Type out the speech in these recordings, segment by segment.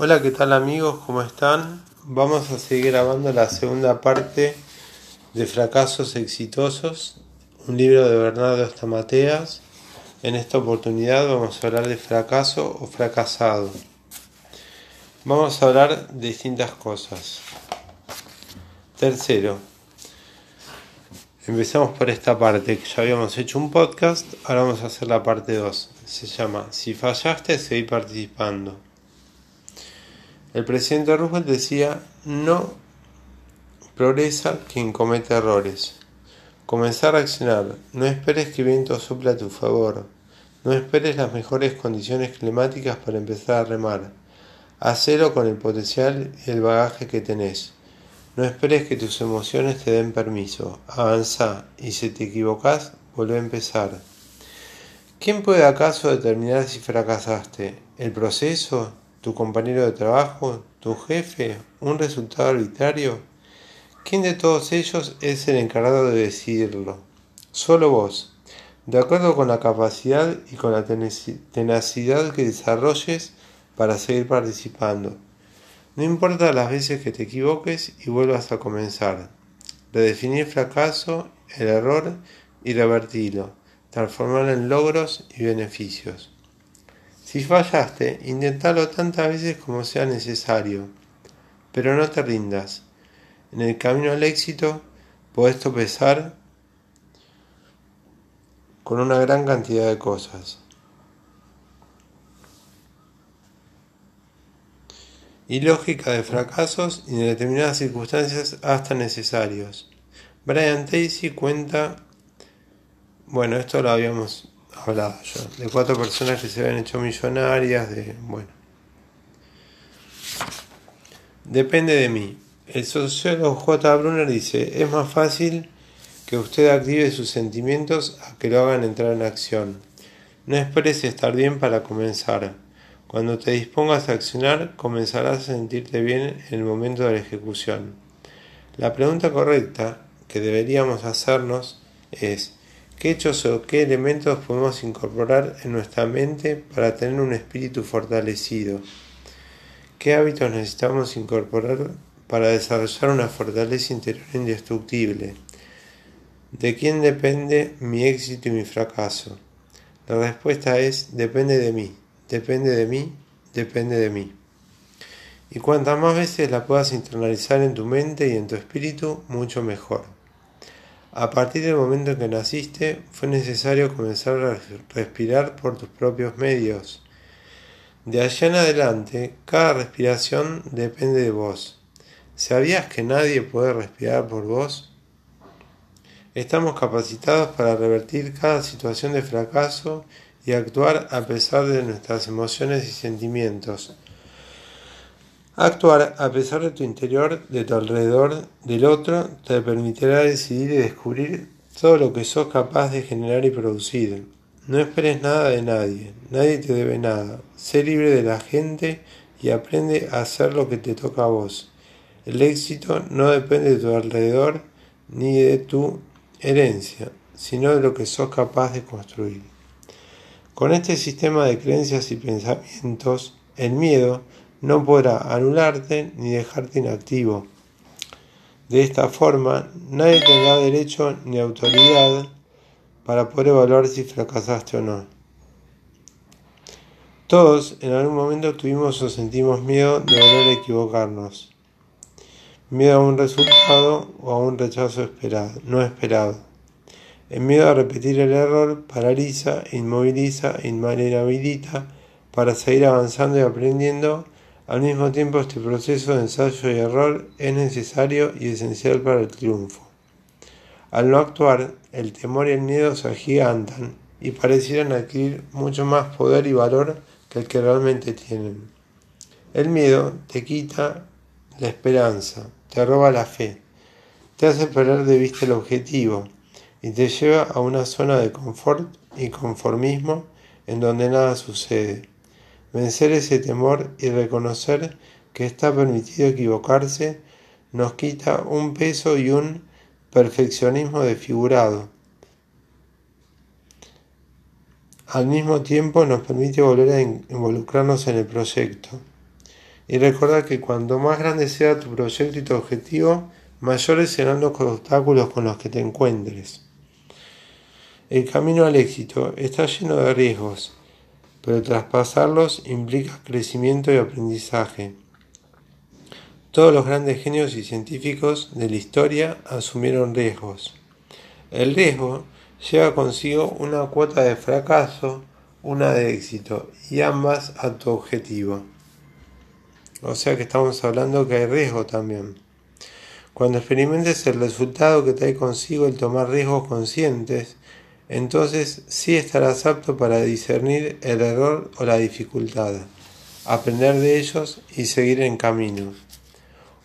Hola, ¿qué tal amigos? ¿Cómo están? Vamos a seguir grabando la segunda parte de Fracasos Exitosos, un libro de Bernardo Estamateas. En esta oportunidad vamos a hablar de fracaso o fracasado. Vamos a hablar de distintas cosas. Tercero, empezamos por esta parte, que ya habíamos hecho un podcast, ahora vamos a hacer la parte 2. Se llama Si fallaste, seguí participando. El presidente Roosevelt decía, no progresa quien comete errores. Comenzar a accionar. No esperes que viento sople a tu favor. No esperes las mejores condiciones climáticas para empezar a remar. Hacelo con el potencial y el bagaje que tenés. No esperes que tus emociones te den permiso. Avanza y si te equivocas, vuelve a empezar. ¿Quién puede acaso determinar si fracasaste? ¿El proceso? Tu compañero de trabajo, tu jefe, un resultado arbitrario? ¿Quién de todos ellos es el encargado de decidirlo? Solo vos, de acuerdo con la capacidad y con la tenacidad que desarrolles para seguir participando. No importa las veces que te equivoques y vuelvas a comenzar. Redefinir fracaso, el error y revertirlo, transformarlo en logros y beneficios. Si fallaste, intentalo tantas veces como sea necesario, pero no te rindas. En el camino al éxito podés tropezar con una gran cantidad de cosas. Y lógica de fracasos y de determinadas circunstancias hasta necesarios. Brian Tracy cuenta, bueno, esto lo habíamos hablaba yo, de cuatro personas que se habían hecho millonarias, de, bueno. Depende de mí. El sociólogo J. Brunner dice, es más fácil que usted active sus sentimientos a que lo hagan entrar en acción. No esperes estar bien para comenzar. Cuando te dispongas a accionar, comenzarás a sentirte bien en el momento de la ejecución. La pregunta correcta que deberíamos hacernos es, ¿Qué hechos o qué elementos podemos incorporar en nuestra mente para tener un espíritu fortalecido? ¿Qué hábitos necesitamos incorporar para desarrollar una fortaleza interior indestructible? ¿De quién depende mi éxito y mi fracaso? La respuesta es depende de mí, depende de mí, depende de mí. Y cuantas más veces la puedas internalizar en tu mente y en tu espíritu, mucho mejor. A partir del momento en que naciste, fue necesario comenzar a respirar por tus propios medios. De allá en adelante, cada respiración depende de vos. ¿Sabías que nadie puede respirar por vos? Estamos capacitados para revertir cada situación de fracaso y actuar a pesar de nuestras emociones y sentimientos. Actuar a pesar de tu interior, de tu alrededor, del otro, te permitirá decidir y descubrir todo lo que sos capaz de generar y producir. No esperes nada de nadie, nadie te debe nada. Sé libre de la gente y aprende a hacer lo que te toca a vos. El éxito no depende de tu alrededor ni de tu herencia, sino de lo que sos capaz de construir. Con este sistema de creencias y pensamientos, el miedo no podrá anularte ni dejarte inactivo. De esta forma, nadie tendrá derecho ni autoridad para poder evaluar si fracasaste o no. Todos en algún momento tuvimos o sentimos miedo de volver a equivocarnos. Miedo a un resultado o a un rechazo esperado, no esperado. El miedo a repetir el error paraliza, inmoviliza, inhabilita para seguir avanzando y aprendiendo al mismo tiempo, este proceso de ensayo y error es necesario y esencial para el triunfo. Al no actuar, el temor y el miedo se agigantan y parecieran adquirir mucho más poder y valor que el que realmente tienen. El miedo te quita la esperanza, te roba la fe, te hace perder de vista el objetivo y te lleva a una zona de confort y conformismo en donde nada sucede. Vencer ese temor y reconocer que está permitido equivocarse nos quita un peso y un perfeccionismo desfigurado. Al mismo tiempo nos permite volver a involucrarnos en el proyecto. Y recuerda que cuanto más grande sea tu proyecto y tu objetivo, mayores serán los obstáculos con los que te encuentres. El camino al éxito está lleno de riesgos, pero traspasarlos implica crecimiento y aprendizaje. Todos los grandes genios y científicos de la historia asumieron riesgos. El riesgo lleva consigo una cuota de fracaso, una de éxito, y ambas a tu objetivo. O sea que estamos hablando que hay riesgo también. Cuando experimentes el resultado que trae consigo el tomar riesgos conscientes, entonces sí estarás apto para discernir el error o la dificultad, aprender de ellos y seguir en camino.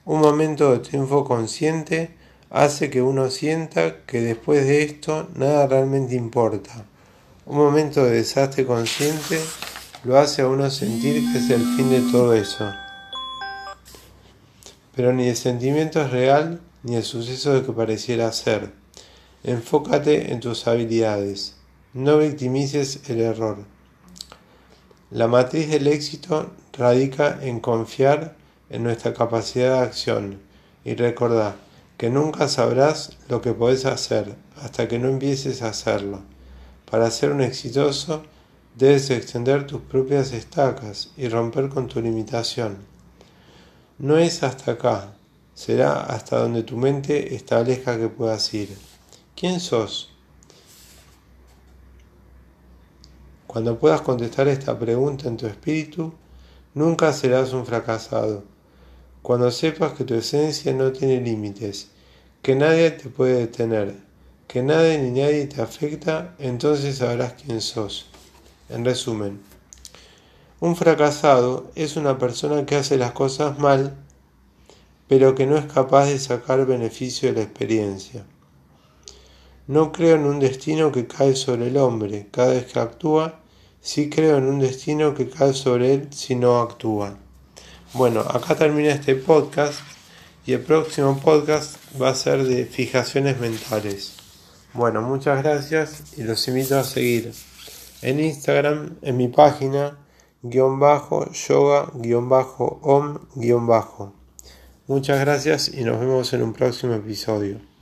Un momento de triunfo consciente hace que uno sienta que después de esto nada realmente importa. Un momento de desastre consciente lo hace a uno sentir que es el fin de todo eso. Pero ni el sentimiento es real ni el suceso de que pareciera ser. Enfócate en tus habilidades. No victimices el error. La matriz del éxito radica en confiar en nuestra capacidad de acción y recordar que nunca sabrás lo que podés hacer hasta que no empieces a hacerlo. Para ser un exitoso, debes extender tus propias estacas y romper con tu limitación. No es hasta acá, será hasta donde tu mente establezca que puedas ir. ¿Quién sos? Cuando puedas contestar esta pregunta en tu espíritu, nunca serás un fracasado. Cuando sepas que tu esencia no tiene límites, que nadie te puede detener, que nadie ni nadie te afecta, entonces sabrás quién sos. En resumen, un fracasado es una persona que hace las cosas mal, pero que no es capaz de sacar beneficio de la experiencia. No creo en un destino que cae sobre el hombre cada vez que actúa, sí creo en un destino que cae sobre él si no actúa. Bueno, acá termina este podcast y el próximo podcast va a ser de fijaciones mentales. Bueno, muchas gracias y los invito a seguir en Instagram, en mi página guion bajo, yoga, guion bajo, om, guion bajo. Muchas gracias y nos vemos en un próximo episodio.